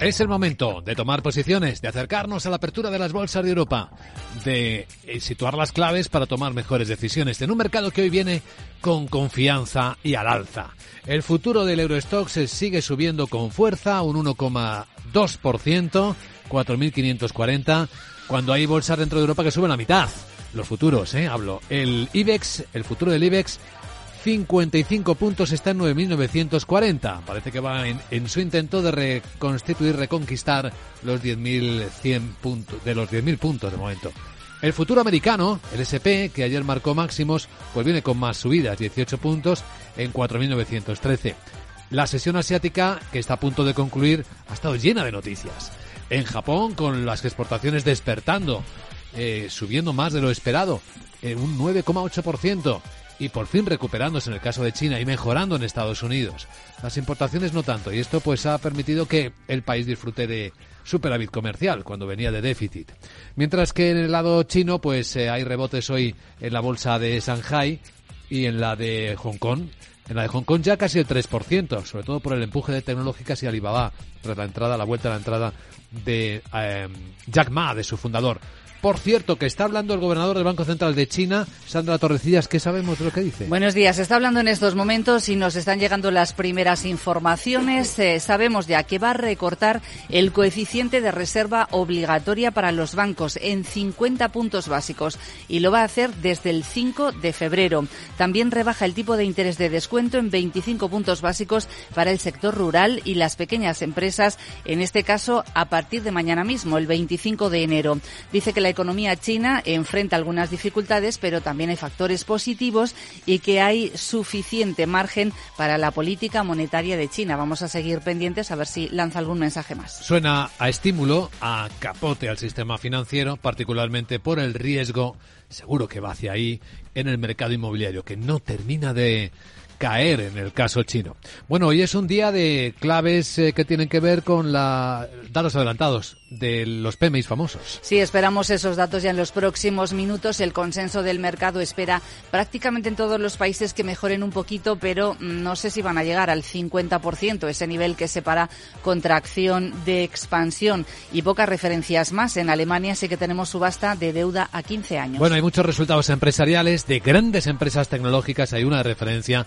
Es el momento de tomar posiciones, de acercarnos a la apertura de las bolsas de Europa, de eh, situar las claves para tomar mejores decisiones en un mercado que hoy viene con confianza y al alza. El futuro del Eurostox sigue subiendo con fuerza, un 1,2%, 4.540, cuando hay bolsas dentro de Europa que suben la mitad. Los futuros, ¿eh? Hablo. El IBEX, el futuro del IBEX 55 puntos, está en 9.940. Parece que va en, su intento de reconstituir, reconquistar los 10.100 puntos, de los 10.000 puntos de momento. El futuro americano, el SP, que ayer marcó máximos, pues viene con más subidas, 18 puntos en 4.913. La sesión asiática, que está a punto de concluir, ha estado llena de noticias. En Japón, con las exportaciones despertando, eh, subiendo más de lo esperado, un 9,8% y por fin recuperándose en el caso de China y mejorando en Estados Unidos. Las importaciones no tanto y esto pues ha permitido que el país disfrute de superávit comercial cuando venía de déficit. Mientras que en el lado chino pues eh, hay rebotes hoy en la bolsa de Shanghai y en la de Hong Kong. En la de Hong Kong ya casi el 3%, sobre todo por el empuje de tecnológicas y Alibaba, tras la entrada, la vuelta a la entrada de eh, Jack Ma, de su fundador. Por cierto, que está hablando el gobernador del Banco Central de China, Sandra Torrecillas, ¿qué sabemos de lo que dice? Buenos días, está hablando en estos momentos y nos están llegando las primeras informaciones. Eh, sabemos ya que va a recortar el coeficiente de reserva obligatoria para los bancos en 50 puntos básicos y lo va a hacer desde el 5 de febrero. También rebaja el tipo de interés de descuento en 25 puntos básicos para el sector rural y las pequeñas empresas, en este caso a partir de mañana mismo, el 25 de enero. Dice que la economía china enfrenta algunas dificultades, pero también hay factores positivos y que hay suficiente margen para la política monetaria de China. Vamos a seguir pendientes a ver si lanza algún mensaje más. Suena a estímulo, a capote al sistema financiero, particularmente por el riesgo, seguro que va hacia ahí, en el mercado inmobiliario, que no termina de caer en el caso chino. Bueno, hoy es un día de claves eh, que tienen que ver con la datos adelantados de los PMIs famosos. Sí, esperamos esos datos ya en los próximos minutos. El consenso del mercado espera prácticamente en todos los países que mejoren un poquito, pero no sé si van a llegar al 50%, ese nivel que separa contracción de expansión y pocas referencias más. En Alemania sí que tenemos subasta de deuda a 15 años. Bueno, hay muchos resultados empresariales de grandes empresas tecnológicas. Hay una referencia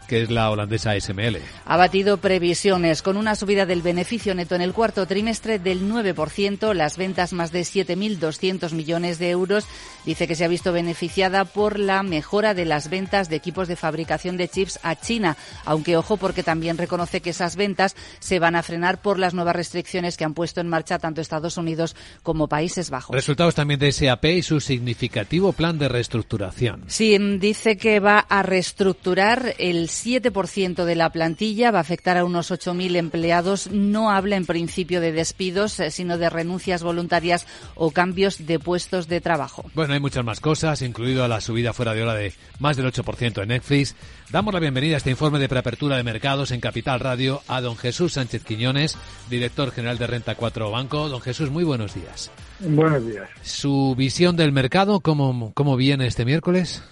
que es la holandesa SML. Ha batido previsiones con una subida del beneficio neto en el cuarto trimestre del 9%, las ventas más de 7.200 millones de euros. Dice que se ha visto beneficiada por la mejora de las ventas de equipos de fabricación de chips a China, aunque ojo porque también reconoce que esas ventas se van a frenar por las nuevas restricciones que han puesto en marcha tanto Estados Unidos como Países Bajos. Resultados también de SAP y su significativo plan de reestructuración. Sí, dice que va a reestructurar el 7% de la plantilla, va a afectar a unos 8.000 empleados. No habla en principio de despidos, eh, sino de renuncias voluntarias o cambios de puestos de trabajo. Bueno, hay muchas más cosas, incluido la subida fuera de hora de más del 8% en Netflix. Damos la bienvenida a este informe de preapertura de mercados en Capital Radio a don Jesús Sánchez Quiñones, director general de Renta 4 Banco. Don Jesús, muy buenos días. Buenos días. ¿Su visión del mercado cómo, cómo viene este miércoles?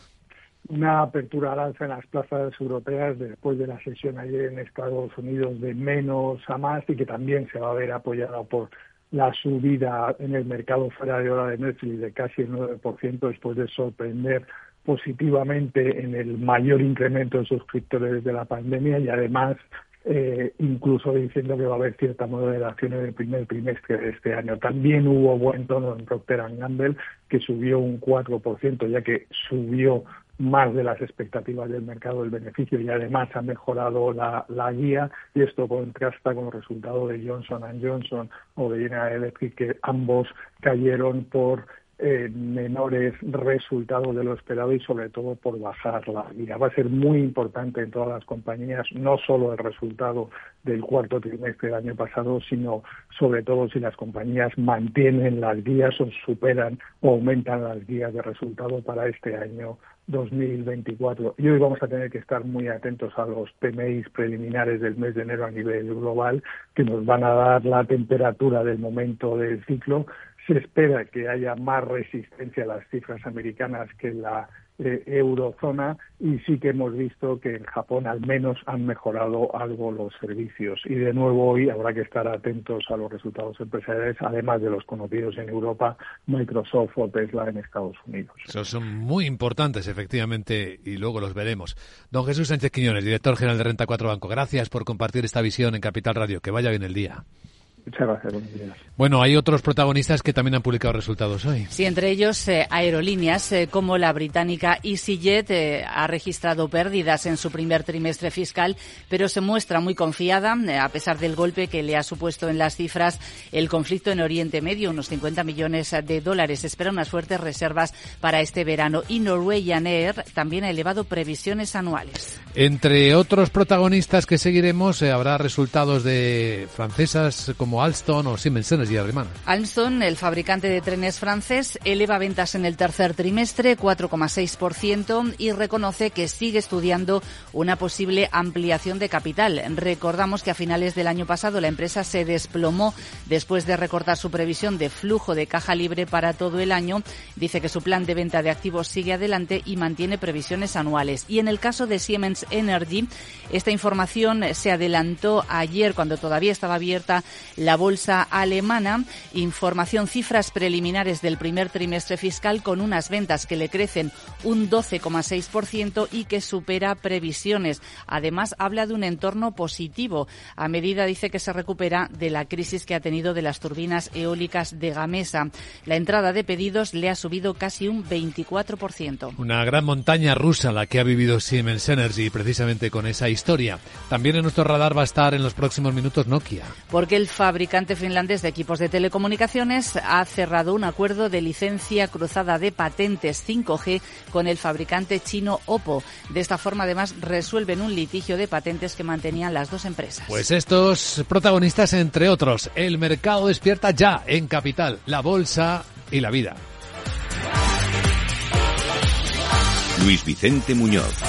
Una apertura al alza en las plazas europeas después de la sesión ayer en Estados Unidos de menos a más y que también se va a ver apoyada por la subida en el mercado fuera de hora de Netflix de casi el 9% después de sorprender positivamente en el mayor incremento de suscriptores desde la pandemia y además eh, incluso diciendo que va a haber cierta moderación en el primer trimestre de este año. También hubo buen tono en Procter Gamble, que subió un 4%, ya que subió más de las expectativas del mercado del beneficio y además ha mejorado la, la guía. Y esto contrasta con los resultados de Johnson Johnson o de General Electric que ambos cayeron por eh, menores resultados de lo esperado y sobre todo por bajar la guía. Va a ser muy importante en todas las compañías, no solo el resultado del cuarto trimestre del año pasado, sino sobre todo si las compañías mantienen las guías o superan o aumentan las guías de resultado para este año 2024. Y hoy vamos a tener que estar muy atentos a los PMIs preliminares del mes de enero a nivel global, que nos van a dar la temperatura del momento del ciclo. Se espera que haya más resistencia a las cifras americanas que la eh, eurozona y sí que hemos visto que en Japón al menos han mejorado algo los servicios. Y de nuevo hoy habrá que estar atentos a los resultados empresariales, además de los conocidos en Europa, Microsoft o Tesla en Estados Unidos. Esos son muy importantes, efectivamente, y luego los veremos. Don Jesús Sánchez Quiñones, director general de Renta 4 Banco, gracias por compartir esta visión en Capital Radio. Que vaya bien el día. Muchas gracias, buenos días. Bueno, hay otros protagonistas que también han publicado resultados hoy. Sí, entre ellos eh, aerolíneas eh, como la británica EasyJet eh, ha registrado pérdidas en su primer trimestre fiscal, pero se muestra muy confiada a pesar del golpe que le ha supuesto en las cifras el conflicto en Oriente Medio, unos 50 millones de dólares. Espera unas fuertes reservas para este verano y Norwegian Air también ha elevado previsiones anuales. Entre otros protagonistas que seguiremos habrá resultados de francesas como Alstom o Siemens Energy alemana. Alstom, el fabricante de trenes francés, eleva ventas en el tercer trimestre 4,6% y reconoce que sigue estudiando una posible ampliación de capital. Recordamos que a finales del año pasado la empresa se desplomó después de recortar su previsión de flujo de caja libre para todo el año. Dice que su plan de venta de activos sigue adelante y mantiene previsiones anuales. Y en el caso de Siemens Energy, esta información se adelantó ayer cuando todavía estaba abierta la bolsa alemana. Información, cifras preliminares del primer trimestre fiscal con unas ventas que le crecen un 12,6% y que supera previsiones. Además, habla de un entorno positivo a medida, dice, que se recupera de la crisis que ha tenido de las turbinas eólicas de Gamesa. La entrada de pedidos le ha subido casi un 24%. Una gran montaña rusa la que ha vivido Siemens Energy precisamente con esa historia. También en nuestro radar va a estar en los próximos minutos Nokia. Porque el fabricante finlandés de equipos de telecomunicaciones ha cerrado un acuerdo de licencia cruzada de patentes 5G con el fabricante chino Oppo. De esta forma, además, resuelven un litigio de patentes que mantenían las dos empresas. Pues estos protagonistas, entre otros, el mercado despierta ya en Capital, la bolsa y la vida. Luis Vicente Muñoz.